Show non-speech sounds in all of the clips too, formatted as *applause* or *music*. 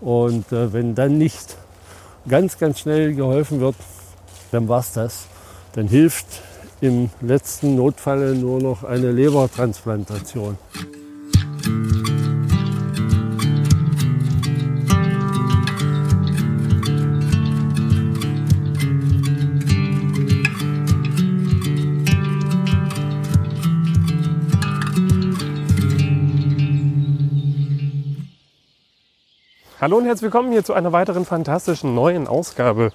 Und äh, wenn dann nicht ganz, ganz schnell geholfen wird, dann war es das. Dann hilft im letzten Notfall nur noch eine Lebertransplantation. Hallo und herzlich willkommen hier zu einer weiteren fantastischen neuen Ausgabe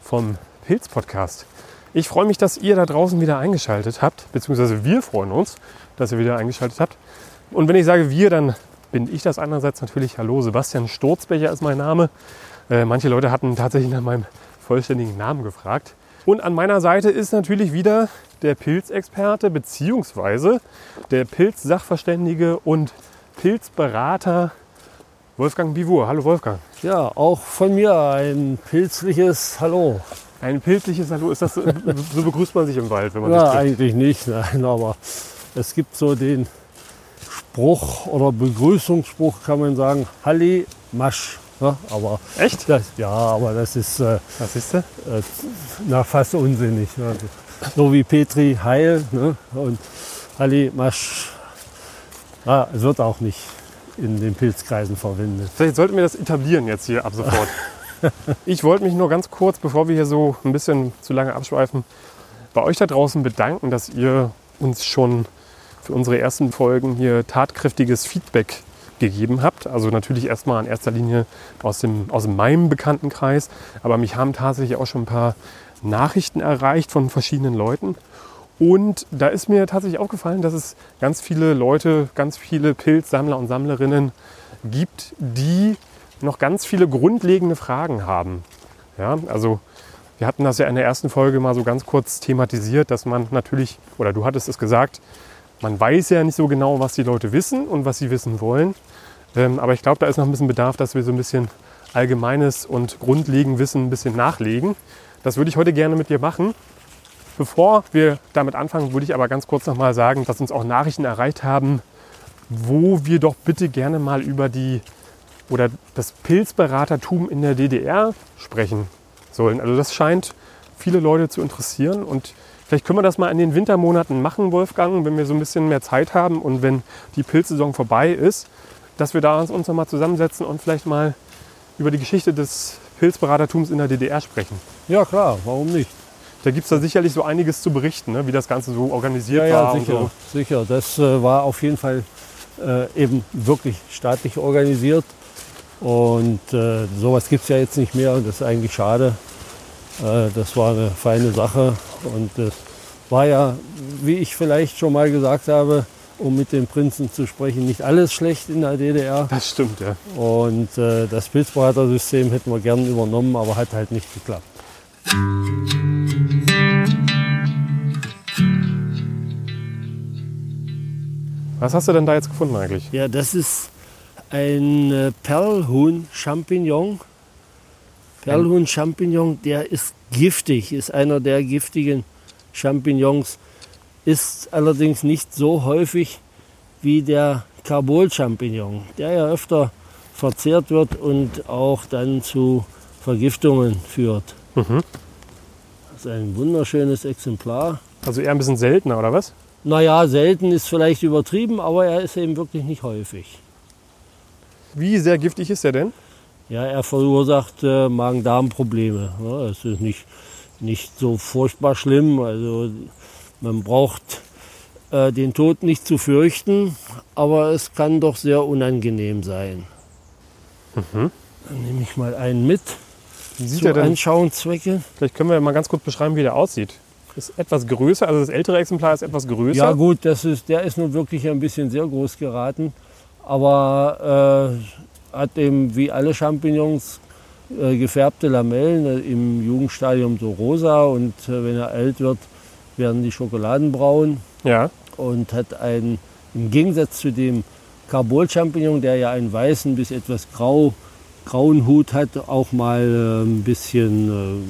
vom Pilz Podcast. Ich freue mich, dass ihr da draußen wieder eingeschaltet habt, beziehungsweise wir freuen uns, dass ihr wieder eingeschaltet habt. Und wenn ich sage wir, dann bin ich das einerseits natürlich. Hallo, Sebastian Sturzbecher ist mein Name. Äh, manche Leute hatten tatsächlich nach meinem vollständigen Namen gefragt. Und an meiner Seite ist natürlich wieder der Pilzexperte beziehungsweise der Pilzsachverständige und Pilzberater Wolfgang Bivur. Hallo Wolfgang. Ja, auch von mir ein pilzliches Hallo. Ein pilzliches Hallo. Ist das so, so begrüßt man sich im Wald, wenn man Ja, eigentlich nicht, *laughs* nein, aber es gibt so den Spruch oder Begrüßungsspruch, kann man sagen, Halli Masch. Ja, aber Echt? das, ja, aber das ist äh, Was ist das? äh, na, fast unsinnig. Ja. So wie Petri Heil ne? und Halli Masch. Ja, es wird auch nicht in den Pilzkreisen verwendet. Vielleicht sollten wir das etablieren jetzt hier ab sofort. *laughs* Ich wollte mich nur ganz kurz, bevor wir hier so ein bisschen zu lange abschweifen, bei euch da draußen bedanken, dass ihr uns schon für unsere ersten Folgen hier tatkräftiges Feedback gegeben habt. Also natürlich erstmal in erster Linie aus, dem, aus meinem Bekanntenkreis, aber mich haben tatsächlich auch schon ein paar Nachrichten erreicht von verschiedenen Leuten. Und da ist mir tatsächlich aufgefallen, dass es ganz viele Leute, ganz viele Pilzsammler und Sammlerinnen gibt, die noch ganz viele grundlegende Fragen haben. Ja, also wir hatten das ja in der ersten Folge mal so ganz kurz thematisiert, dass man natürlich, oder du hattest es gesagt, man weiß ja nicht so genau, was die Leute wissen und was sie wissen wollen. Ähm, aber ich glaube, da ist noch ein bisschen Bedarf, dass wir so ein bisschen allgemeines und grundlegendes Wissen ein bisschen nachlegen. Das würde ich heute gerne mit dir machen. Bevor wir damit anfangen, würde ich aber ganz kurz noch mal sagen, dass uns auch Nachrichten erreicht haben, wo wir doch bitte gerne mal über die oder das Pilzberatertum in der DDR sprechen sollen. Also das scheint viele Leute zu interessieren und vielleicht können wir das mal in den Wintermonaten machen, Wolfgang, wenn wir so ein bisschen mehr Zeit haben und wenn die Pilzsaison vorbei ist, dass wir da uns noch mal zusammensetzen und vielleicht mal über die Geschichte des Pilzberatertums in der DDR sprechen. Ja klar, warum nicht? Da gibt es da sicherlich so einiges zu berichten, ne? wie das Ganze so organisiert Ja, ja, war. und sicher, so. sicher. Das äh, war auf jeden Fall äh, eben wirklich staatlich organisiert. Und äh, sowas gibt es ja jetzt nicht mehr. Das ist eigentlich schade. Äh, das war eine feine Sache. Und das war ja, wie ich vielleicht schon mal gesagt habe, um mit den Prinzen zu sprechen, nicht alles schlecht in der DDR. Das stimmt, ja. Und äh, das Pilzberatersystem hätten wir gern übernommen, aber hat halt nicht geklappt. Was hast du denn da jetzt gefunden eigentlich? Ja, das ist ein äh, Perlhuhn-Champignon. Perlhuhn-Champignon, der ist giftig, ist einer der giftigen Champignons, ist allerdings nicht so häufig wie der Carbol-Champignon, der ja öfter verzehrt wird und auch dann zu Vergiftungen führt. Mhm. Das ist ein wunderschönes Exemplar. Also eher ein bisschen seltener, oder was? Naja, selten ist vielleicht übertrieben, aber er ist eben wirklich nicht häufig. Wie sehr giftig ist der denn? Ja, er verursacht äh, Magen-Darm-Probleme. Ja, es ist nicht, nicht so furchtbar schlimm. Also man braucht äh, den Tod nicht zu fürchten, aber es kann doch sehr unangenehm sein. Mhm. Dann nehme ich mal einen mit Wie sieht zu er denn? Anschauungszwecke. Vielleicht können wir mal ganz kurz beschreiben, wie der aussieht. Ist etwas größer, also das ältere Exemplar ist etwas größer. Ja gut, das ist, der ist nun wirklich ein bisschen sehr groß geraten, aber äh, hat eben wie alle Champignons äh, gefärbte Lamellen, äh, im Jugendstadium so rosa und äh, wenn er alt wird, werden die Schokoladenbraun ja. und hat einen, im Gegensatz zu dem Carbol-Champignon, der ja einen weißen bis etwas grau, grauen Hut hat, auch mal äh, ein bisschen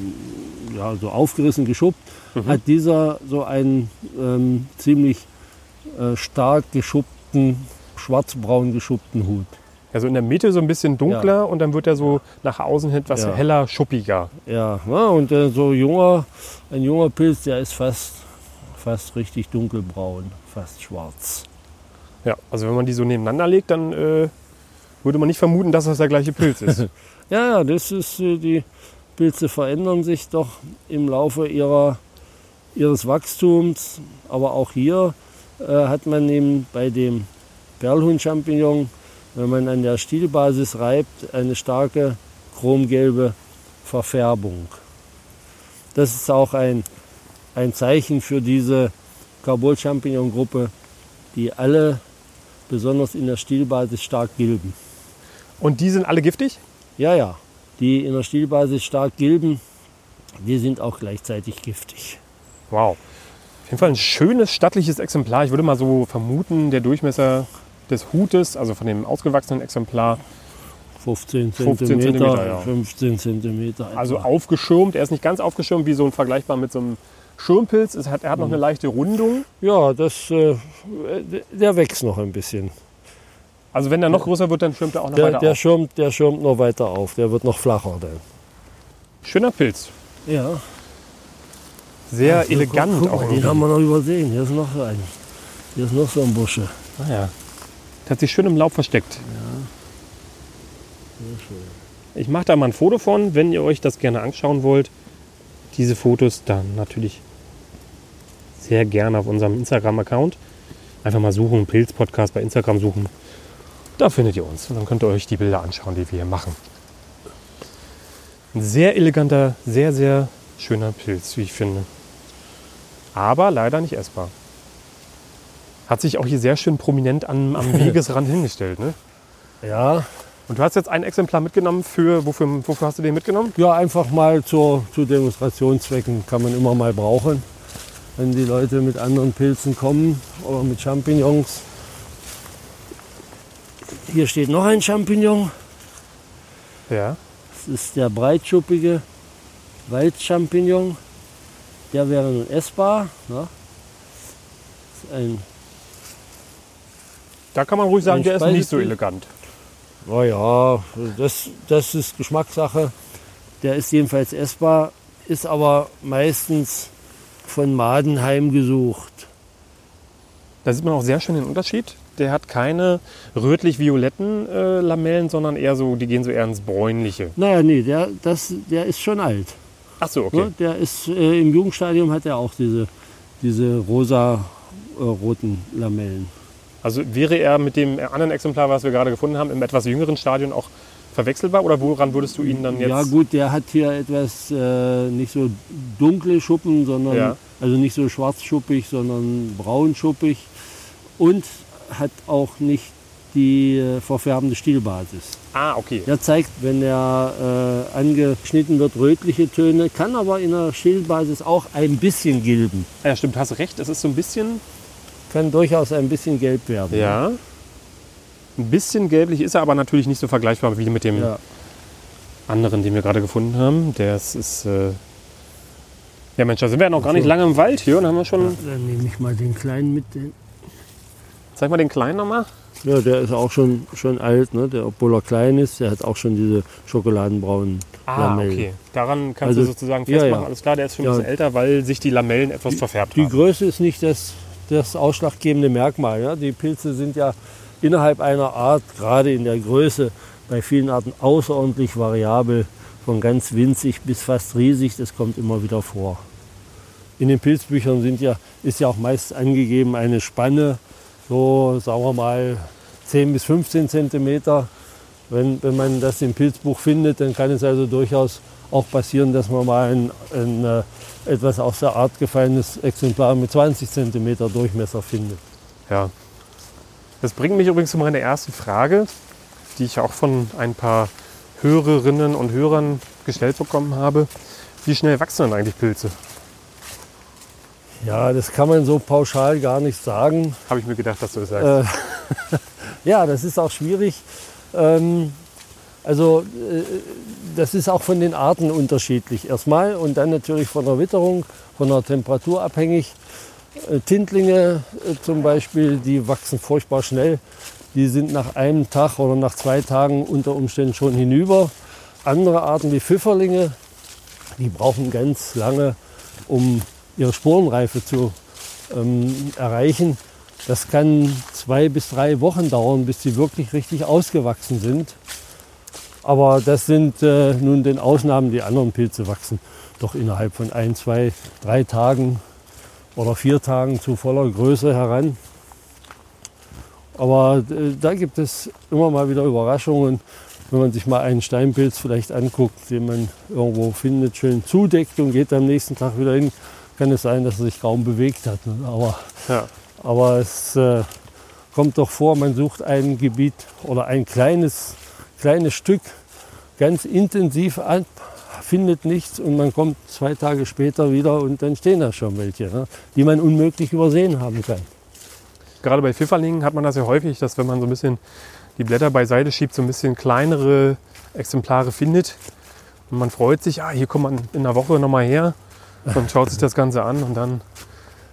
äh, ja, so aufgerissen, geschuppt, hat dieser so einen ähm, ziemlich äh, stark geschuppten, schwarzbraun geschuppten Hut. Also in der Mitte so ein bisschen dunkler und dann wird er so nach außen hin etwas Ja. heller, schuppiger. Ja, ja und äh, so junger, ein junger Pilz, der ist fast, fast richtig dunkelbraun, fast schwarz. Ja, also wenn man die so nebeneinander legt, dann äh, würde man nicht vermuten, dass das der gleiche Pilz ist. *laughs* Ja, ja, das ist, äh, die Pilze verändern sich doch im Laufe ihrer, ihres Wachstums. Aber auch hier äh, hat man eben bei dem Perlhuhn-Champignon, wenn man an der Stielbasis reibt, eine starke chromgelbe Verfärbung. Das ist auch ein, ein Zeichen für diese Carbol-Champignon-Gruppe, die alle besonders in der Stielbasis stark gilben. Und die sind alle giftig? Ja, ja. Die in der Stielbasis stark gilben, die sind auch gleichzeitig giftig. Wow. Auf jeden Fall ein schönes, stattliches Exemplar. Ich würde mal so vermuten, der Durchmesser des Hutes, also von dem ausgewachsenen Exemplar, 15 15 cm, Zentimeter, ja. 15 cm. also aufgeschirmt. Er ist nicht ganz aufgeschirmt, wie so ein vergleichbar mit so einem Schirmpilz. Es hat, er hat noch eine leichte Rundung. Ja, das, äh, der wächst noch ein bisschen. Also wenn er noch größer wird, dann schirmt er auch noch Der, weiter der, auf. schirmt, der schirmt noch weiter auf. Der wird noch flacher dann. Schöner Pilz. Ja, Sehr elegant guck, guck auch. mal, Den irgendwie. haben wir noch übersehen. Hier ist noch so ein. Hier ist noch so ein Busche. Ah, ja. Der hat sich schön im Laub versteckt. Ich mache da mal ein Foto von, wenn ihr euch das gerne anschauen wollt. Diese Fotos dann natürlich sehr gerne auf unserem Instagram-Account. Einfach mal suchen, Pilz-Podcast bei Instagram suchen. Da findet ihr uns. Und dann könnt ihr euch die Bilder anschauen, die wir hier machen. Ein sehr eleganter, sehr, sehr schöner Pilz, wie ich finde. Aber leider nicht essbar. Hat sich auch hier sehr schön prominent am, am *laughs* Wegesrand hingestellt. Ne? Ja, Und du hast jetzt ein Exemplar mitgenommen für, wofür, wofür hast du den mitgenommen? ja einfach mal zur, zu Demonstrationszwecken kann man immer mal brauchen. Wenn die Leute mit anderen Pilzen kommen oder mit Champignons. Hier steht noch ein Champignon. Ja. Das ist der breitschuppige Waldchampignon. Der wäre nun essbar. Ne? Ein, Da kann man ruhig sagen, der ist nicht so elegant. naja, das, das ist Geschmackssache. Der ist jedenfalls essbar, ist aber meistens von Maden heimgesucht. Da sieht man auch sehr schön den Unterschied. Der hat keine rötlich-violetten äh, Lamellen, sondern eher so, die gehen so eher ins Bräunliche. Naja, nee, der, das, der ist schon alt. Ach so, okay. Ne? Der ist äh, im Jugendstadium hat er auch diese, diese rosa-roten Lamellen. Also wäre er mit dem anderen Exemplar, was wir gerade gefunden haben, im etwas jüngeren Stadion auch verwechselbar? Oder woran würdest du ihn dann jetzt... Ja gut, der hat hier etwas äh, nicht so dunkle Schuppen, sondern Ja. also nicht so schwarzschuppig, sondern braunschuppig und hat auch nicht die äh, verfärbende Stielbasis. Ah, okay. Der zeigt, wenn er äh, angeschnitten wird, rötliche Töne, kann aber in der Stielbasis auch ein bisschen gilben. Ah, Ja, stimmt, hast recht. Es ist so ein bisschen... Kann durchaus ein bisschen gelb werden. Ja. Ein bisschen gelblich ist er aber natürlich nicht so vergleichbar wie mit dem ja. anderen, den wir gerade gefunden haben. Das ist. Äh ja, Mensch, da sind wir ja noch gar nicht so. lange im Wald hier und haben wir schon. Dann nehme ich mal den kleinen mit. Den. Zeig mal den kleinen nochmal. Ja, der ist auch schon, schon alt, ne? der, obwohl er klein ist, der hat auch schon diese schokoladenbraunen Ah, Lamellen. okay. Daran kannst Also, du sozusagen ja, festmachen. ja. Alles klar, der ist schon ein Ja. bisschen älter, weil sich die Lamellen etwas verfärbt Die haben. Größe ist nicht das, das ausschlaggebende Merkmal. Ja? Die Pilze sind ja innerhalb einer Art, gerade in der Größe, bei vielen Arten außerordentlich variabel, von ganz winzig bis fast riesig. Das kommt immer wieder vor. In den Pilzbüchern sind ja, ist ja auch meist angegeben eine Spanne, so sagen wir mal 10 bis 15 Zentimeter. Wenn, wenn man das im Pilzbuch findet, dann kann es also durchaus auch passieren, dass man mal ein, ein äh, etwas aus der Art gefallenes Exemplar mit 20 Zentimeter Durchmesser findet. Ja. Das bringt mich übrigens zu meiner ersten Frage, die ich auch von ein paar Hörerinnen und Hörern gestellt bekommen habe. Wie schnell wachsen denn eigentlich Pilze? Ja, das kann man so pauschal gar nicht sagen. Habe ich mir gedacht, dass du das sagst. Äh, *laughs* ja, das ist auch schwierig. Ähm, also äh, das ist auch von den Arten unterschiedlich erstmal und dann natürlich von der Witterung, von der Temperatur abhängig. Äh, Tintlinge äh, zum Beispiel, die wachsen furchtbar schnell. die sind nach einem Tag oder nach zwei Tagen unter Umständen schon hinüber. Andere Arten wie Pfifferlinge, die brauchen ganz lange, um ihre Sporenreife zu ähm, erreichen. Das kann zwei bis drei Wochen dauern, bis sie wirklich richtig ausgewachsen sind. Aber das sind äh, nun den Ausnahmen. Die anderen Pilze wachsen doch innerhalb von ein, zwei, drei Tagen oder vier Tagen zu voller Größe heran. Aber äh, da gibt es immer mal wieder Überraschungen, wenn man sich mal einen Steinpilz vielleicht anguckt, den man irgendwo findet, schön zudeckt und geht am nächsten Tag wieder hin, kann es sein, dass er sich kaum bewegt hat. Ne? Aber, Ja. aber es äh, kommt doch vor, man sucht ein Gebiet oder ein kleines, kleines Stück ganz intensiv ab, findet nichts und man kommt zwei Tage später wieder und dann stehen da schon welche, ne? die man unmöglich übersehen haben kann. Gerade bei Pfifferlingen hat man das ja häufig, dass wenn man so ein bisschen die Blätter beiseite schiebt, so ein bisschen kleinere Exemplare findet. Und man freut sich, ah, hier kommt man in einer Woche nochmal her und schaut sich das Ganze an und dann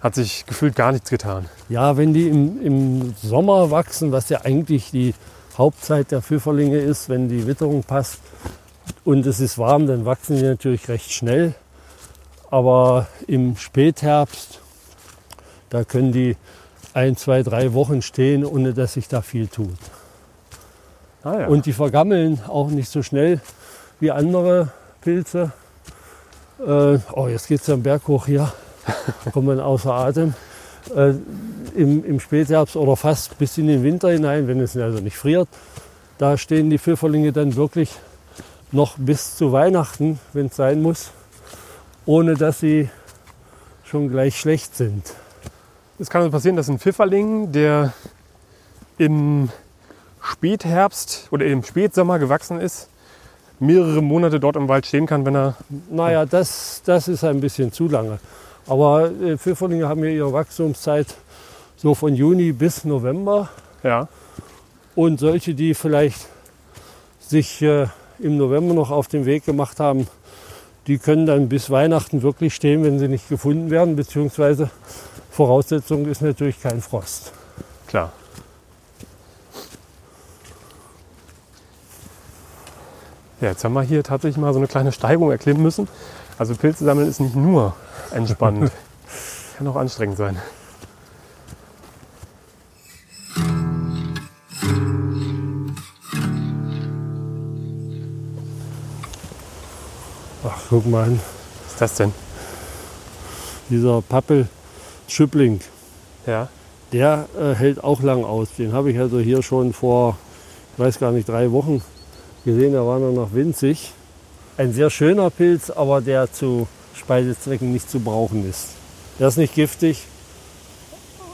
hat sich gefühlt gar nichts getan. Ja, wenn die im, im Sommer wachsen, was ja eigentlich die Hauptzeit der Pfifferlinge ist, wenn die Witterung passt und es ist warm, dann wachsen die natürlich recht schnell. Aber im Spätherbst, da können die ein, zwei, drei Wochen stehen, ohne dass sich da viel tut. Ah, ja. Und die vergammeln auch nicht so schnell wie andere Pilze. Äh, oh, jetzt geht es am Berg hoch hier. *laughs* Kommt man außer Atem. Äh, im, Im Spätherbst oder fast bis in den Winter hinein, wenn es also nicht friert, da stehen die Pfifferlinge dann wirklich noch bis zu Weihnachten, wenn es sein muss, ohne dass sie schon gleich schlecht sind. Es kann also passieren, dass ein Pfifferling, der im Spätherbst oder im Spätsommer gewachsen ist, mehrere Monate dort im Wald stehen kann, wenn er. Naja, das, das ist ein bisschen zu lange. Aber äh, Pfifferlinge haben ja ihre Wachstumszeit so von Juni bis November. Ja, Und solche, die vielleicht sich äh, im November noch auf den Weg gemacht haben, die können dann bis Weihnachten wirklich stehen, wenn sie nicht gefunden werden. Beziehungsweise Voraussetzung ist natürlich kein Frost. klar. Ja, jetzt haben wir hier tatsächlich mal so eine kleine Steigung erklimmen müssen. Also Pilze sammeln ist nicht nur entspannend. *laughs* Kann auch anstrengend sein. Ach, guck mal Was ist das denn? dieser Pappel-Schüppling, Ja. der äh, hält auch lang aus. Den habe ich also hier schon vor, ich weiß gar nicht, drei Wochen gesehen. Da war er noch winzig. Ein sehr schöner Pilz, aber der zu Speisezwecken nicht zu brauchen ist. Der ist nicht giftig,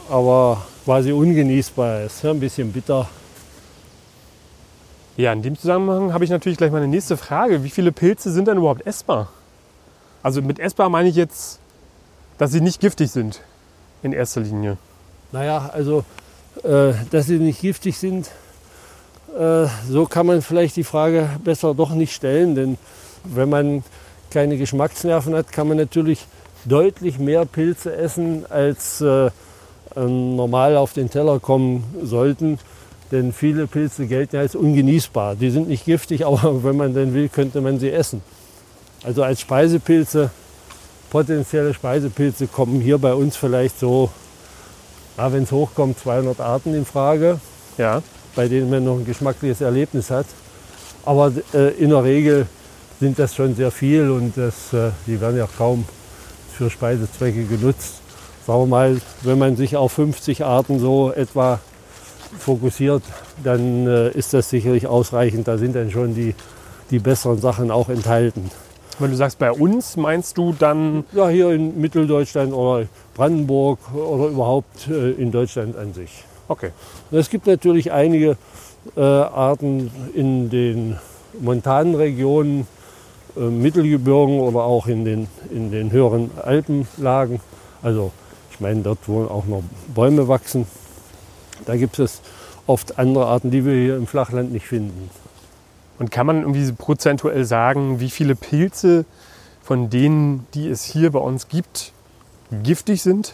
aber quasi ungenießbar. Ist ja ein bisschen bitter. Ja, in dem Zusammenhang habe ich natürlich gleich meine nächste Frage. Wie viele Pilze sind denn überhaupt essbar? Also mit essbar meine ich jetzt, dass sie nicht giftig sind in erster Linie. Naja, also, äh, dass sie nicht giftig sind, so kann man vielleicht die Frage besser doch nicht stellen. Denn wenn man keine Geschmacksnerven hat, kann man natürlich deutlich mehr Pilze essen, als äh, ähm, normal auf den Teller kommen sollten. Denn viele Pilze gelten ja als ungenießbar. Die sind nicht giftig, *laughs* aber wenn man denn will, könnte man sie essen. Also als Speisepilze, potenzielle Speisepilze kommen hier bei uns vielleicht so, wenn es hochkommt, 200 Arten in Frage, Ja. Bei denen man noch ein geschmackliches Erlebnis hat. Aber äh, in der Regel sind das schon sehr viel und das, äh, die werden ja kaum für Speisezwecke genutzt. Sagen wir mal, wenn man sich auf 50 Arten so etwa fokussiert, dann äh, ist das sicherlich ausreichend. Da sind dann schon die, die besseren Sachen auch enthalten. Wenn du sagst bei uns, meinst du dann, Ja, hier in Mitteldeutschland oder Brandenburg oder überhaupt äh, in Deutschland an sich. Okay, Es gibt natürlich einige äh, Arten in den montanen Regionen, äh, Mittelgebirgen oder auch in den, in den höheren Alpenlagen. Also ich meine, dort wo auch noch Bäume wachsen. Da gibt es oft andere Arten, die wir hier im Flachland nicht finden. und kann man irgendwie prozentuell sagen, wie viele Pilze von denen, die es hier bei uns gibt, giftig sind?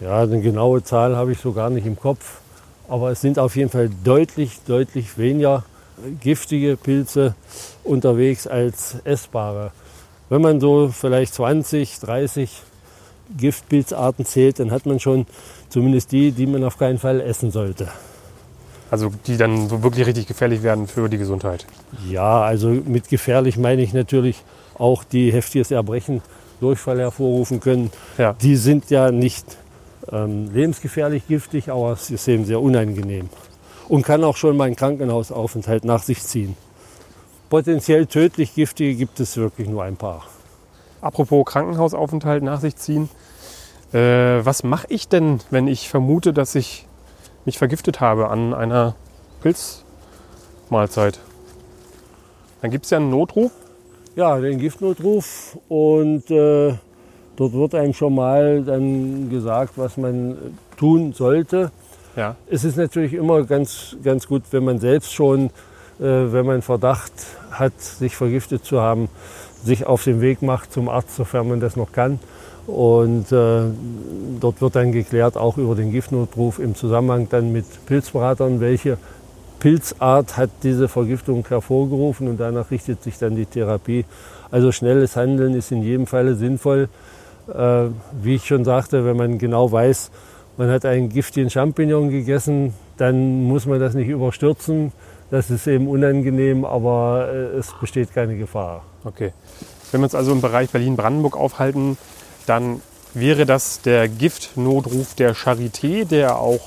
Ja, eine genaue Zahl habe ich so gar nicht im Kopf. Aber es sind auf jeden Fall deutlich, deutlich weniger giftige Pilze unterwegs als essbare. Wenn man so vielleicht 20, 30 Giftpilzarten zählt, dann hat man schon zumindest die, die man auf keinen Fall essen sollte. Also die dann so wirklich richtig gefährlich werden für die Gesundheit. Ja, also mit gefährlich meine ich natürlich auch die heftiges Erbrechen, Durchfall hervorrufen können. Ja. Die sind ja nicht ähm, lebensgefährlich giftig, aber es ist eben sehr unangenehm. Und kann auch schon mal einen Krankenhausaufenthalt nach sich ziehen. Potenziell tödlich giftige gibt es wirklich nur ein paar. Apropos Krankenhausaufenthalt nach sich ziehen. Äh, was mache ich denn, wenn ich vermute, dass ich mich vergiftet habe an einer Pilzmahlzeit? Dann gibt es ja einen Notruf. Ja, den Giftnotruf und äh, dort wird einem schon mal dann gesagt, was man tun sollte. Ja. Es ist natürlich immer ganz, ganz gut, wenn man selbst schon, äh, wenn man Verdacht hat, sich vergiftet zu haben, sich auf den Weg macht zum Arzt, sofern man das noch kann. Und äh, dort wird dann geklärt, auch über den Giftnotruf im Zusammenhang dann mit Pilzberatern, welche Pilzart hat diese Vergiftung hervorgerufen und danach richtet sich dann die Therapie. Also schnelles Handeln ist in jedem Falle sinnvoll. Äh, wie ich schon sagte, wenn man genau weiß, man hat einen giftigen Champignon gegessen, dann muss man das nicht überstürzen. Das ist eben unangenehm, aber äh, es besteht keine Gefahr. Okay. Wenn wir uns also im Bereich Berlin-Brandenburg aufhalten, dann wäre das der Giftnotruf der Charité, der auch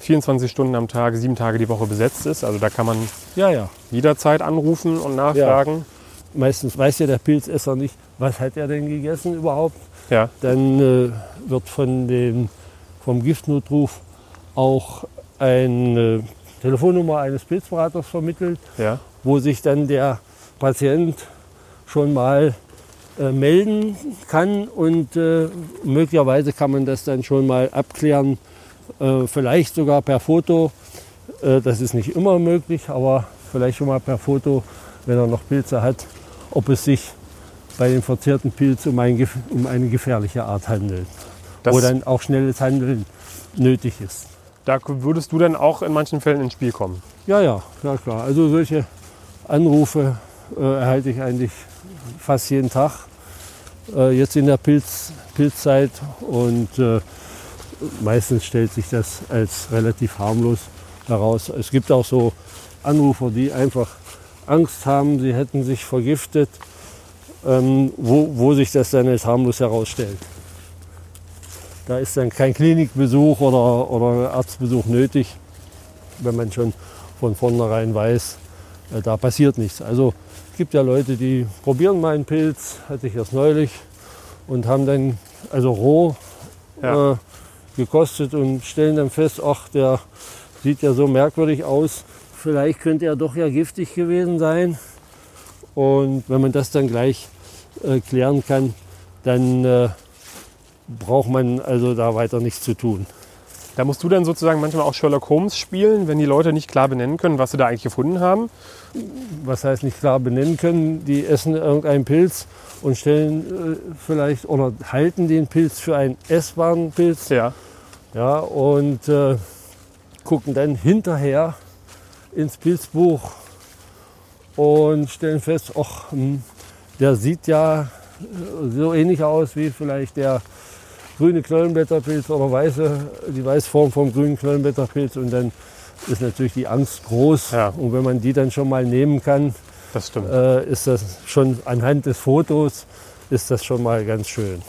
24 Stunden am Tag, sieben Tage die Woche besetzt ist. Also da kann man Ja, ja. jederzeit anrufen und nachfragen. Meistens weiß ja der Pilzesser nicht, was hat er denn gegessen überhaupt. Ja. Dann äh, wird von dem, vom Giftnotruf auch eine Telefonnummer eines Pilzberaters vermittelt, Ja. wo sich dann der Patient schon mal äh, melden kann und äh, möglicherweise kann man das dann schon mal abklären, äh, vielleicht sogar per Foto. Äh, das ist nicht immer möglich, aber vielleicht schon mal per Foto, wenn er noch Pilze hat, ob es sich bei dem verzehrten Pilz um, ein, um eine gefährliche Art handelt, Das, wo dann auch schnelles Handeln nötig ist. da würdest du dann auch in manchen Fällen ins Spiel kommen. Ja, ja, ja klar. Also solche Anrufe äh, erhalte ich eigentlich fast jeden Tag. Äh, jetzt in der Pilz, Pilzzeit und äh, meistens stellt sich das als relativ harmlos heraus. Es gibt auch so Anrufer, die einfach Angst haben, sie hätten sich vergiftet, ähm, wo, wo sich das dann als harmlos herausstellt. Da ist dann kein Klinikbesuch oder, oder Arztbesuch nötig, wenn man schon von vornherein weiß, äh, da passiert nichts. Also es gibt ja Leute, die probieren mal einen Pilz, hatte ich erst neulich, und haben dann also roh Ja. äh, gekostet und stellen dann fest, ach, der sieht ja so merkwürdig aus, vielleicht könnte er doch ja giftig gewesen sein. Und wenn man das dann gleich äh, klären kann, dann äh, braucht man also da weiter nichts zu tun. Da musst du dann sozusagen manchmal auch Sherlock Holmes spielen, wenn die Leute nicht klar benennen können, was sie da eigentlich gefunden haben. was heißt nicht klar benennen können, die essen irgendeinen Pilz und stellen äh, vielleicht oder halten den Pilz für einen essbaren Pilz Ja. ja, und äh, gucken dann hinterher ins Pilzbuch und stellen fest, ach, hm, der sieht ja äh, so ähnlich aus wie vielleicht der grüne Knollenblätterpilz oder weiße, die Weißform vom grünen Knollenblätterpilz und dann ist natürlich die Angst groß. Ja. Und wenn man die dann schon mal nehmen kann, Das äh, ist das schon anhand des Fotos ist das schon mal ganz schön.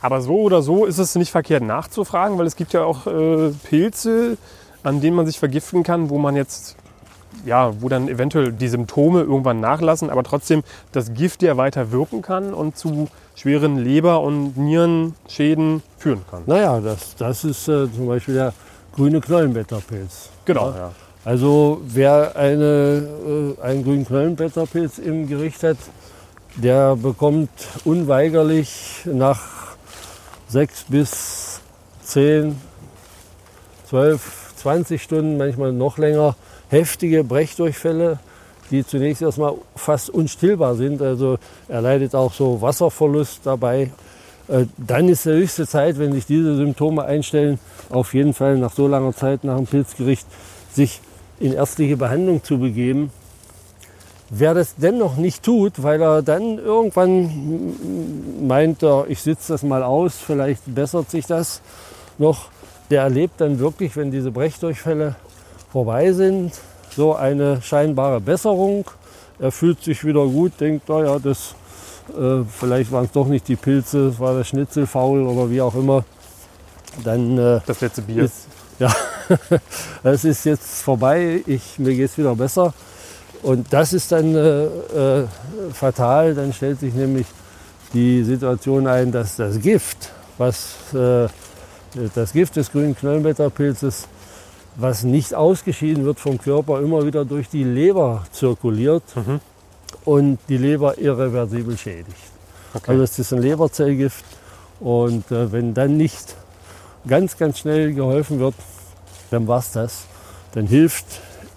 Aber so oder so ist es nicht verkehrt nachzufragen, weil es gibt ja auch äh, Pilze, an denen man sich vergiften kann, wo man jetzt, ja, wo dann eventuell die Symptome irgendwann nachlassen, aber trotzdem das Gift ja weiter wirken kann und zu schweren Leber- und Nierenschäden führen kann. Naja, das, das ist äh, zum Beispiel der grüne Knollenblätterpilz. Genau, Ja. ja. Also wer eine, äh, einen grünen Knollenblätterpilz im Gericht hat, der bekommt unweigerlich nach sechs bis zehn, zwölf, 20 Stunden, manchmal noch länger, heftige Brechdurchfälle, die zunächst erstmal fast unstillbar sind. Also er leidet auch so Wasserverlust dabei. äh, dann ist der höchste Zeit, wenn sich diese Symptome einstellen, auf jeden Fall nach so langer Zeit nach dem Pilzgericht sich in ärztliche Behandlung zu begeben. Wer das dennoch nicht tut, weil er dann irgendwann meint, ich sitze das mal aus, vielleicht bessert sich das noch, der erlebt dann wirklich, wenn diese Brechdurchfälle vorbei sind, so eine scheinbare Besserung. Er fühlt sich wieder gut, denkt, naja, das, äh, vielleicht waren es doch nicht die Pilze, es war der Schnitzel faul oder wie auch immer. Dann, äh, das letzte Bier. Ist, ja, *laughs* es ist jetzt vorbei, ich, mir geht es wieder besser. Und das ist dann äh, äh, fatal. Dann stellt sich nämlich die Situation ein, dass das Gift, was äh, das Gift des grünen Knollenblätterpilzes, was nicht ausgeschieden wird vom Körper, immer wieder durch die Leber zirkuliert mhm. und die Leber irreversibel schädigt. Okay. Also es ist ein Leberzellgift und äh, wenn dann nicht ganz, ganz schnell geholfen wird, dann war es das. Dann hilft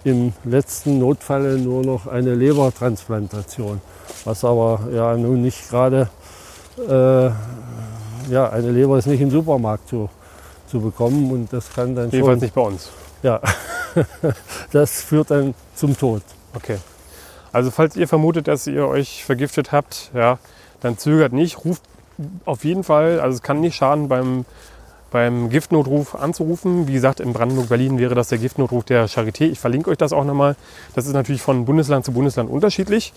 im letzten Notfall nur noch eine Lebertransplantation, was aber ja nun nicht gerade, äh, ja, eine Leber ist nicht im Supermarkt zu, zu bekommen und das kann dann Jedenfalls nicht bei uns. Ja, *laughs* das führt dann zum Tod. Okay. Also falls ihr vermutet, dass ihr euch vergiftet habt, ja, dann zögert nicht, ruft auf jeden Fall, also es kann nicht schaden beim beim Giftnotruf anzurufen. Wie gesagt, in Brandenburg-Berlin wäre das der Giftnotruf der Charité. Ich verlinke euch das auch nochmal. Das ist natürlich von Bundesland zu Bundesland unterschiedlich.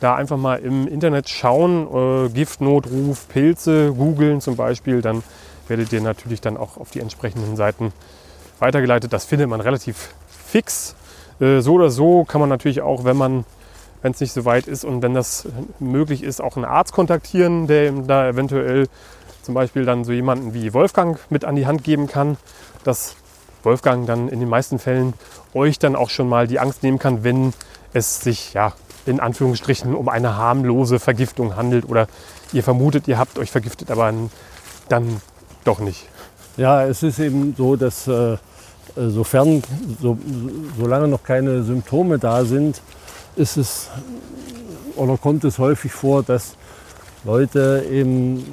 Da einfach mal im Internet schauen, äh, Giftnotruf, Pilze, googeln zum Beispiel, dann werdet ihr natürlich dann auch auf die entsprechenden Seiten weitergeleitet. Das findet man relativ fix. Äh, so oder so kann man natürlich auch, wenn man wenn es nicht so weit ist und wenn das möglich ist, auch einen Arzt kontaktieren, der da eventuell zum Beispiel dann so jemanden wie Wolfgang mit an die Hand geben kann, dass Wolfgang dann in den meisten Fällen euch dann auch schon mal die Angst nehmen kann, wenn es sich ja in Anführungsstrichen um eine harmlose Vergiftung handelt oder ihr vermutet, ihr habt euch vergiftet, aber dann doch nicht. Ja, es ist eben so, dass äh, sofern, so, solange noch keine Symptome da sind, ist es oder kommt es häufig vor, dass Leute eben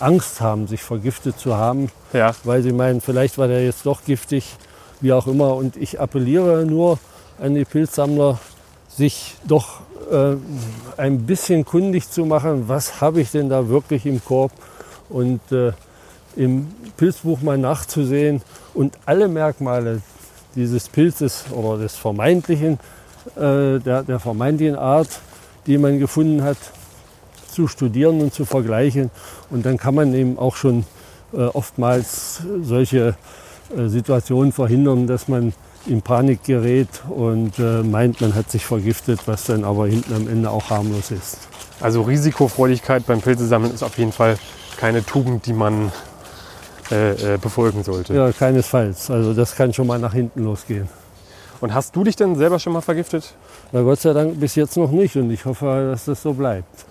Angst haben, sich vergiftet zu haben, ja. weil sie meinen, vielleicht war der jetzt doch giftig, wie auch immer. Und ich appelliere nur an die Pilzsammler, sich doch äh, ein bisschen kundig zu machen, was habe ich denn da wirklich im Korb und äh, im Pilzbuch mal nachzusehen und alle Merkmale dieses Pilzes oder des vermeintlichen, äh, der, der vermeintlichen Art, die man gefunden hat, zu studieren und zu vergleichen. Und dann kann man eben auch schon äh, oftmals solche äh, Situationen verhindern, dass man in Panik gerät und äh, meint, man hat sich vergiftet, was dann aber hinten am Ende auch harmlos ist. Also Risikofreudigkeit beim Pilzesammeln ist auf jeden Fall keine Tugend, die man äh, äh, befolgen sollte. Ja, keinesfalls. Also das kann schon mal nach hinten losgehen. Und hast du dich denn selber schon mal vergiftet? Na Gott sei Dank bis jetzt noch nicht und ich hoffe, dass das so bleibt.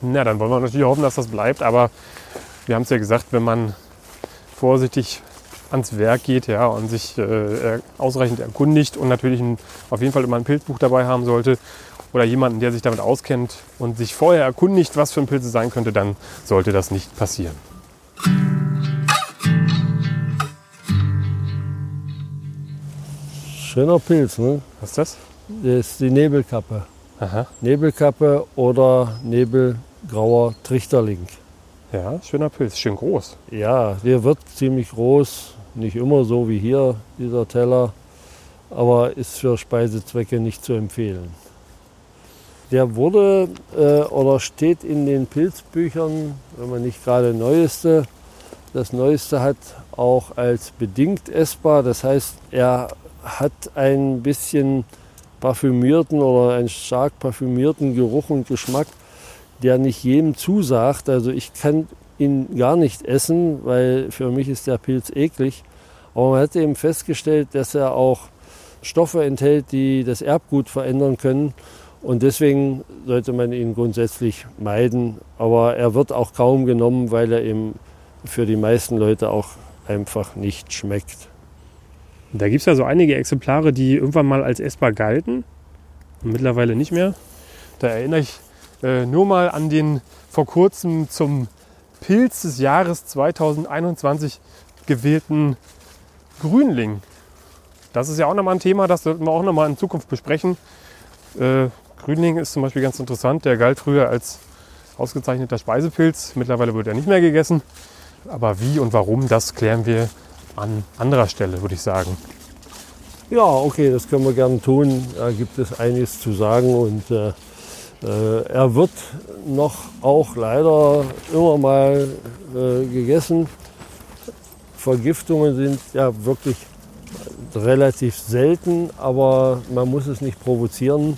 Na, dann wollen wir natürlich hoffen, dass das bleibt. Aber wir haben es ja gesagt, wenn man vorsichtig ans Werk geht ja, und sich äh, ausreichend erkundigt und natürlich ein, auf jeden Fall immer ein Pilzbuch dabei haben sollte oder jemanden, der sich damit auskennt und sich vorher erkundigt, was für ein Pilz es sein könnte, dann sollte das nicht passieren. Schöner Pilz, ne? Was ist das? Das ist die Nebelkappe. Aha. Nebelkappe oder Nebel grauer Trichterling. Ja, schöner Pilz, schön groß. Ja, der wird ziemlich groß, nicht immer so wie hier, dieser Teller, aber ist für Speisezwecke nicht zu empfehlen. Der wurde äh, oder steht in den Pilzbüchern, wenn man nicht gerade neueste, das neueste hat, auch als bedingt essbar. Das heißt, er hat ein bisschen parfümierten oder einen stark parfümierten Geruch und Geschmack der nicht jedem zusagt. Also ich kann ihn gar nicht essen, weil für mich ist der Pilz eklig. Aber man hat eben festgestellt, dass er auch Stoffe enthält, die das Erbgut verändern können. Und deswegen sollte man ihn grundsätzlich meiden. Aber er wird auch kaum genommen, weil er eben für die meisten Leute auch einfach nicht schmeckt. Da gibt es ja so einige Exemplare, die irgendwann mal als essbar galten und mittlerweile nicht mehr. Da erinnere ich äh, nur mal an den vor kurzem zum Pilz des Jahres 2021 gewählten Grünling. Das ist ja auch nochmal ein Thema, das sollten wir auch nochmal in Zukunft besprechen. Äh, Grünling ist zum Beispiel ganz interessant. Der galt früher als ausgezeichneter Speisepilz. Mittlerweile wird er nicht mehr gegessen. Aber wie und warum, das klären wir an anderer Stelle, würde ich sagen. Ja, okay, das können wir gerne tun. Da gibt es einiges zu sagen und äh, äh, er wird noch auch leider immer mal äh, gegessen. Vergiftungen sind ja wirklich relativ selten, aber man muss es nicht provozieren.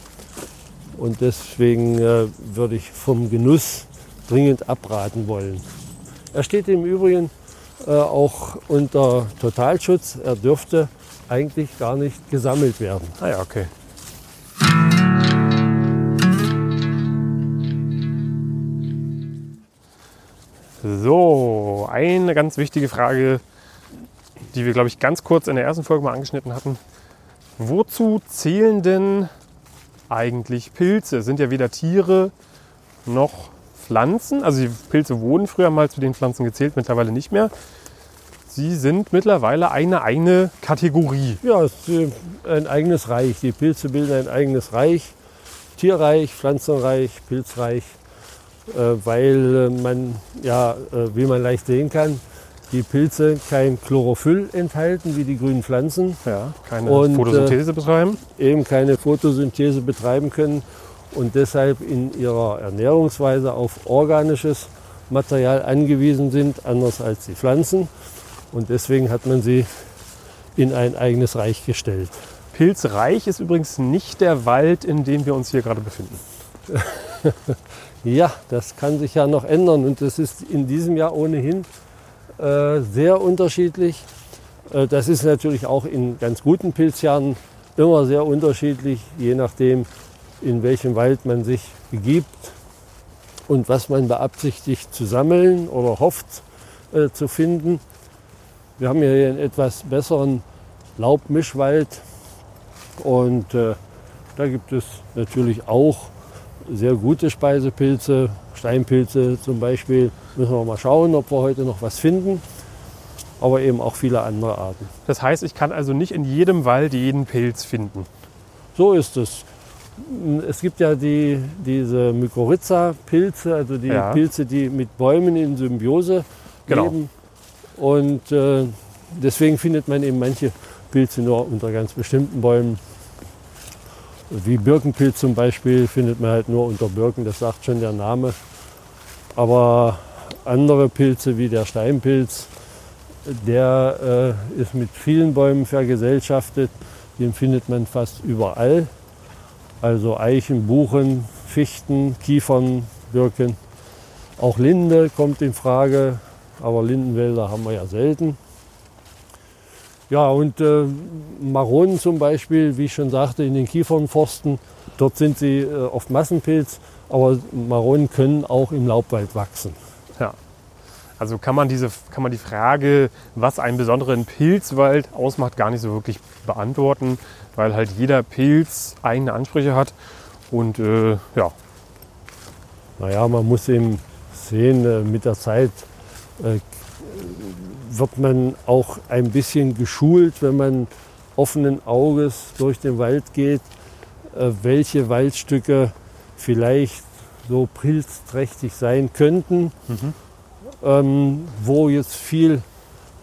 Und deswegen äh, würde ich vom Genuss dringend abraten wollen. Er steht im Übrigen äh, auch unter Totalschutz. Er dürfte eigentlich gar nicht gesammelt werden. Ah ja, okay. So, eine ganz wichtige Frage, die wir, glaube ich, ganz kurz in der ersten Folge mal angeschnitten hatten. Wozu zählen denn eigentlich Pilze? Sind ja weder Tiere noch Pflanzen. Also die Pilze wurden früher mal zu den Pflanzen gezählt, mittlerweile nicht mehr. Sie sind mittlerweile eine eigene Kategorie. Ja, ist ein eigenes Reich. Die Pilze bilden ein eigenes Reich. Tierreich, Pflanzenreich, Pilzreich. Äh, weil äh, man, ja, äh, wie man leicht sehen kann, die Pilze kein Chlorophyll enthalten wie die grünen Pflanzen. Ja, keine und, Photosynthese betreiben. Eben keine Photosynthese betreiben können und deshalb in ihrer Ernährungsweise auf organisches Material angewiesen sind, anders als die Pflanzen. Und deswegen hat man sie in ein eigenes Reich gestellt. Pilzreich ist übrigens nicht der Wald, in dem wir uns hier gerade befinden. *laughs* Ja, das kann sich ja noch ändern und das ist in diesem Jahr ohnehin äh, sehr unterschiedlich. Äh, das ist natürlich auch in ganz guten Pilzjahren immer sehr unterschiedlich, je nachdem, in welchem Wald man sich begibt und was man beabsichtigt zu sammeln oder hofft äh, zu finden. Wir haben hier einen etwas besseren Laubmischwald und äh, da gibt es natürlich auch sehr gute Speisepilze, Steinpilze zum Beispiel. Müssen wir mal schauen, ob wir heute noch was finden. Aber eben auch viele andere Arten. Das heißt, ich kann also nicht in jedem Wald jeden Pilz finden. So ist es. Es gibt ja die, diese Mykorrhiza-Pilze, also die ja. Pilze, die mit Bäumen in Symbiose genau. leben. Und äh, deswegen findet man eben manche Pilze nur unter ganz bestimmten Bäumen. Wie Birkenpilz zum Beispiel findet man halt nur unter Birken, das sagt schon der Name. Aber andere Pilze wie der Steinpilz, der äh, ist mit vielen Bäumen vergesellschaftet. Den findet man fast überall. Also Eichen, Buchen, Fichten, Kiefern, Birken. Auch Linde kommt in Frage, aber Lindenwälder haben wir ja selten. Ja, und äh, Maronen zum Beispiel, wie ich schon sagte, in den Kiefernforsten, dort sind sie äh, oft Massenpilz, aber Maronen können auch im Laubwald wachsen. Also kann man, diese, kann man die Frage, was einen besonderen Pilzwald ausmacht, gar nicht so wirklich beantworten, weil halt jeder Pilz eigene Ansprüche hat. Und äh, ja. Naja, man muss eben sehen, äh, mit der Zeit äh, wird man auch ein bisschen geschult, wenn man offenen Auges durch den Wald geht, äh, welche Waldstücke vielleicht so pilzträchtig sein könnten, mhm. Ähm, wo jetzt viel,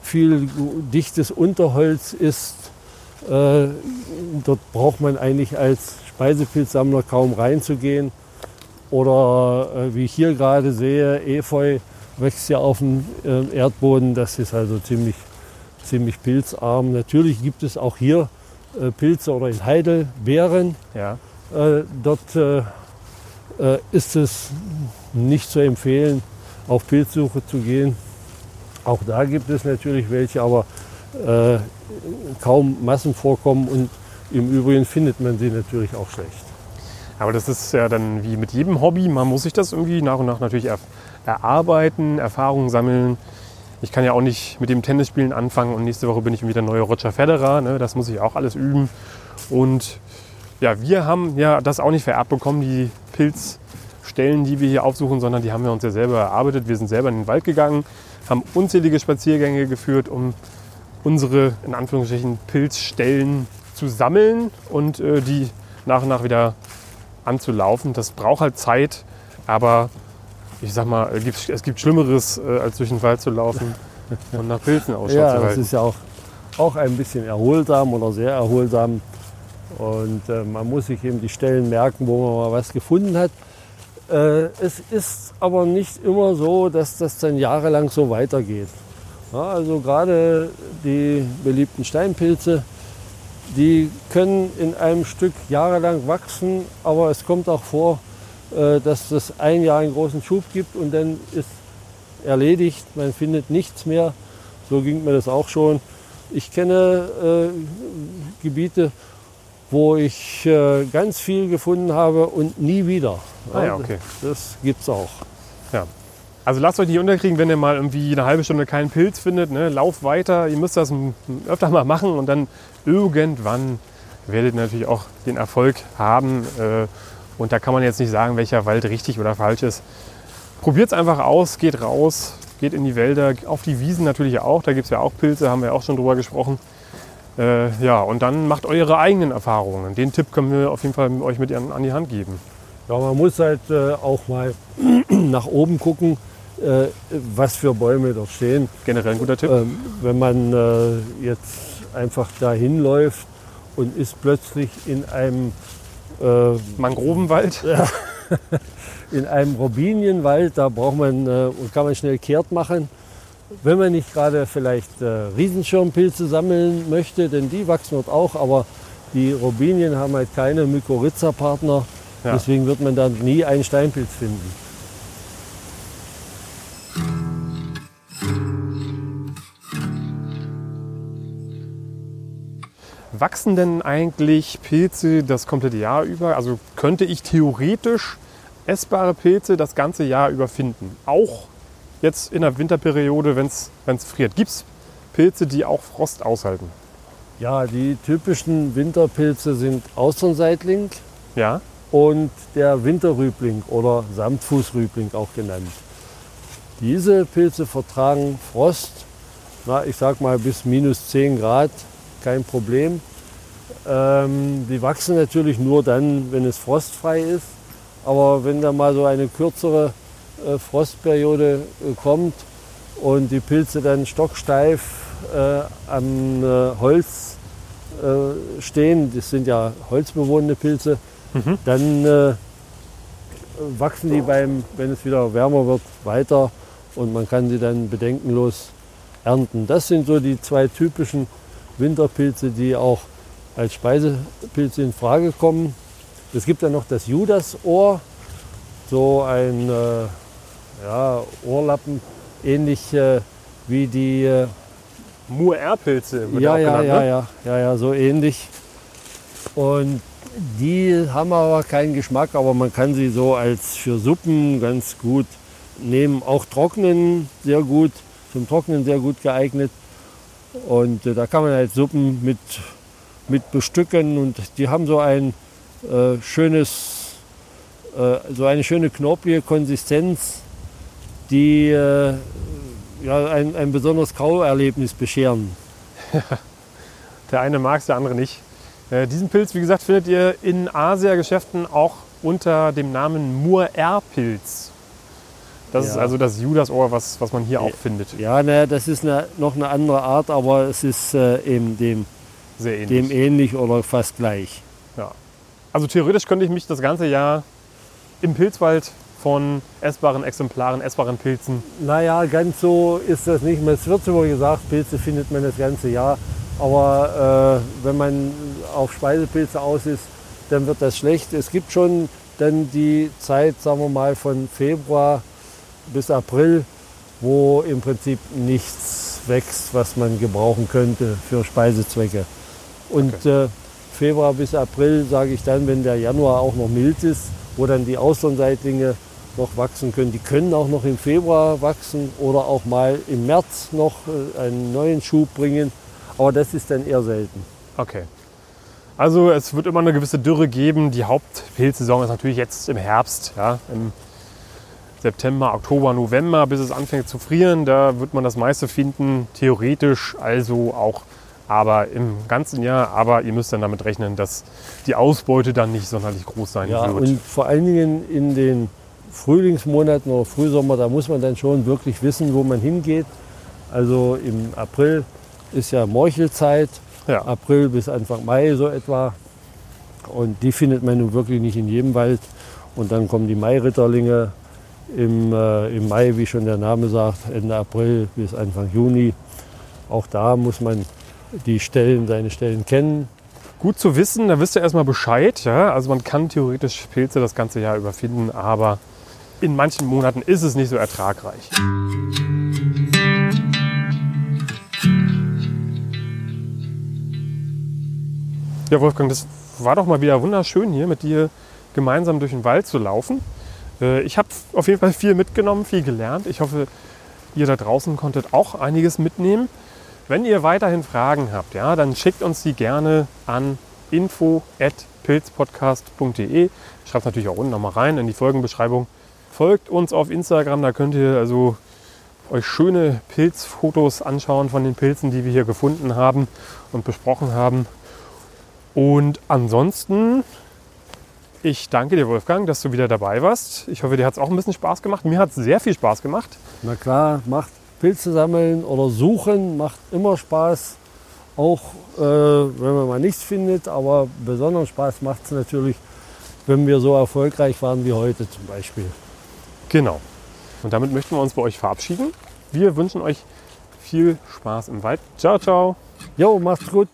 viel dichtes Unterholz ist. Äh, dort braucht man eigentlich als Speisepilzsammler kaum reinzugehen. Oder äh, wie ich hier gerade sehe, Efeu wächst ja auf dem äh, Erdboden. Das ist also ziemlich, ziemlich pilzarm. Natürlich gibt es auch hier äh, Pilze oder in Heidelbeeren. Ja. Äh, dort äh, ist es nicht zu empfehlen, auf Pilzsuche zu gehen. Auch da gibt es natürlich welche, aber äh, kaum Massenvorkommen und im Übrigen findet man sie natürlich auch schlecht. Aber das ist ja dann wie mit jedem Hobby, man muss sich das irgendwie nach und nach natürlich erarbeiten, Erfahrungen sammeln. Ich kann ja auch nicht mit dem Tennisspielen anfangen und nächste Woche bin ich wieder neuer Roger Federer. Ne? Das muss ich auch alles üben. Und ja, wir haben ja das auch nicht vererbt bekommen, die Stellen, die wir hier aufsuchen, sondern die haben wir uns ja selber erarbeitet. Wir sind selber in den Wald gegangen, haben unzählige Spaziergänge geführt, um unsere, in Anführungsstrichen, Pilzstellen zu sammeln und äh, die nach und nach wieder anzulaufen. Das braucht halt Zeit, aber ich sag mal, es gibt, es gibt Schlimmeres, äh, als durch den Wald zu laufen *laughs* und nach Pilzen Ausschau Ja, zu das halten. ist ja auch, auch ein bisschen erholsam oder sehr erholsam. Und äh, man muss sich eben die Stellen merken, wo man mal was gefunden hat. Äh, es ist aber nicht immer so, dass das dann jahrelang so weitergeht. Ja, also gerade die beliebten Steinpilze, die können in einem Stück jahrelang wachsen, aber es kommt auch vor, äh, dass es ein Jahr einen großen Schub gibt und dann ist erledigt, man findet nichts mehr. So ging mir das auch schon. Ich kenne äh, Gebiete, wo ich äh, ganz viel gefunden habe und nie wieder. Ah ja, okay. Das gibt's auch. Also lasst euch nicht unterkriegen, wenn ihr mal irgendwie eine halbe Stunde keinen Pilz findet. Ne? Lauf weiter, ihr müsst das öfter mal machen und dann irgendwann werdet ihr natürlich auch den Erfolg haben. Äh, Und da kann man jetzt nicht sagen, welcher Wald richtig oder falsch ist. Probiert es einfach aus, geht raus, geht in die Wälder, auf die Wiesen natürlich auch. Da gibt es ja auch Pilze, haben wir auch schon drüber gesprochen. Äh, ja, und dann macht eure eigenen Erfahrungen. Den Tipp können wir auf jeden Fall euch mit an, an die Hand geben. Ja, man muss halt äh, auch mal *clears throat* nach oben gucken, äh, was für Bäume dort stehen. Generell ein guter Tipp. Ähm, wenn man äh, jetzt einfach dahin läuft und ist plötzlich in einem, äh, Mangrovenwald. *laughs* in einem Robinienwald, da braucht man äh, und kann man schnell kehrt machen. Wenn man nicht gerade vielleicht äh, Riesenschirmpilze sammeln möchte, denn die wachsen dort auch, aber die Robinien haben halt keine Mykorrhiza-Partner, Ja. deswegen wird man da nie einen Steinpilz finden. Wachsen denn eigentlich Pilze das komplette Jahr über? Also könnte ich theoretisch essbare Pilze das ganze Jahr über finden? Auch jetzt in der Winterperiode, wenn es friert. Gibt es Pilze, die auch Frost aushalten? Ja, die typischen Winterpilze sind Austernseitling Ja? und der Winterrübling oder Samtfußrübling auch genannt. Diese Pilze vertragen Frost, na, ich sag mal bis minus 10 Grad, kein Problem. Ähm, die wachsen natürlich nur dann, wenn es frostfrei ist. Aber wenn da mal so eine kürzere Frostperiode äh, kommt und die Pilze dann stocksteif äh, am äh, Holz äh, stehen, das sind ja holzbewohnende Pilze, Mhm. dann äh, wachsen die beim, wenn es wieder wärmer wird, weiter und man kann sie dann bedenkenlos ernten. Das sind so die zwei typischen Winterpilze, die auch als Speisepilze in Frage kommen. Es gibt dann noch das Judasohr, so ein äh, ja, Ohrlappen, ähnlich äh, wie die äh, Mur-R-Pilze wird ja, ja, genannt, ja, ne? ja, ja, ja, so ähnlich. Und die haben aber keinen Geschmack, aber man kann sie so als für Suppen ganz gut nehmen. Auch trocknen sehr gut, zum Trocknen sehr gut geeignet. Und äh, da kann man halt Suppen mit, mit bestücken und die haben so ein äh, schönes, äh, so eine schöne knorpelige Konsistenz, die äh, ja, ein, ein besonderes Kauerlebnis bescheren. *laughs* Der eine mag es, der andere nicht. Äh, diesen Pilz, wie gesagt, findet ihr in Asia-Geschäften auch unter dem Namen Mur-R-Pilz. Das ist Ja. also das Judasohr, was, was man hier auch Ja. findet. Ja, naja, das ist eine, noch eine andere Art, aber es ist äh, eben dem, ähnlich. dem ähnlich oder fast gleich. Also theoretisch könnte ich mich das ganze Jahr im Pilzwald von essbaren Exemplaren, essbaren Pilzen. Naja, ganz so ist das nicht. Es wird immer gesagt, Pilze findet man das ganze Jahr. Aber äh, wenn man auf Speisepilze aus ist, dann wird das schlecht. Es gibt schon dann die Zeit, sagen wir mal, von Februar bis April, wo im Prinzip nichts wächst, was man gebrauchen könnte für Speisezwecke. Und äh, Februar bis April, sage ich dann, wenn der Januar auch noch mild ist, wo dann die Austernseitlinge noch wachsen können. Die können auch noch im Februar wachsen oder auch mal im März noch äh, einen neuen Schub bringen. Aber das ist dann eher selten. Okay. Also es wird immer eine gewisse Dürre geben. Die Hauptpilzsaison ist natürlich jetzt im Herbst, ja, im September, Oktober, November, bis es anfängt zu frieren. Da wird man das meiste finden, theoretisch also auch aber im ganzen Jahr. Aber ihr müsst dann damit rechnen, dass die Ausbeute dann nicht sonderlich groß sein Ja, wird. und vor allen Dingen in den Frühlingsmonaten oder Frühsommer, da muss man dann schon wirklich wissen, wo man hingeht. Also im April ist ja Morchelzeit, Ja. April bis Anfang Mai so etwa. Und die findet man nun wirklich nicht in jedem Wald. Und dann kommen die Mairitterlinge im, äh, im Mai, wie schon der Name sagt, Ende April bis Anfang Juni. Auch da muss man die Stellen, seine Stellen kennen. Gut zu wissen, da wisst ihr erstmal Bescheid. Ja? Also man kann theoretisch Pilze das ganze Jahr über finden, aber in manchen Monaten ist es nicht so ertragreich. Ja, Wolfgang, das war doch mal wieder wunderschön hier mit dir gemeinsam durch den Wald zu laufen. Äh, Ich habe auf jeden Fall viel mitgenommen, viel gelernt. Ich hoffe, ihr da draußen konntet auch einiges mitnehmen. Wenn ihr weiterhin Fragen habt, ja, dann schickt uns die gerne an info@pilzpodcast.de. Schreibt natürlich auch unten nochmal rein in die Folgenbeschreibung. Folgt uns auf Instagram, da könnt ihr also euch schöne Pilzfotos anschauen von den Pilzen, die wir hier gefunden haben und besprochen haben. Und ansonsten, ich danke dir, Wolfgang, dass du wieder dabei warst. Ich hoffe, dir hat es auch ein bisschen Spaß gemacht. Mir hat es sehr viel Spaß gemacht. Na klar, macht Pilze sammeln oder suchen, macht immer Spaß. Auch äh, wenn man mal nichts findet, aber besonderen Spaß macht es natürlich, wenn wir so erfolgreich waren wie heute zum Beispiel. Genau. Und damit möchten wir uns bei euch verabschieden. Wir wünschen euch viel Spaß im Wald. Ciao, ciao. Jo, macht's gut.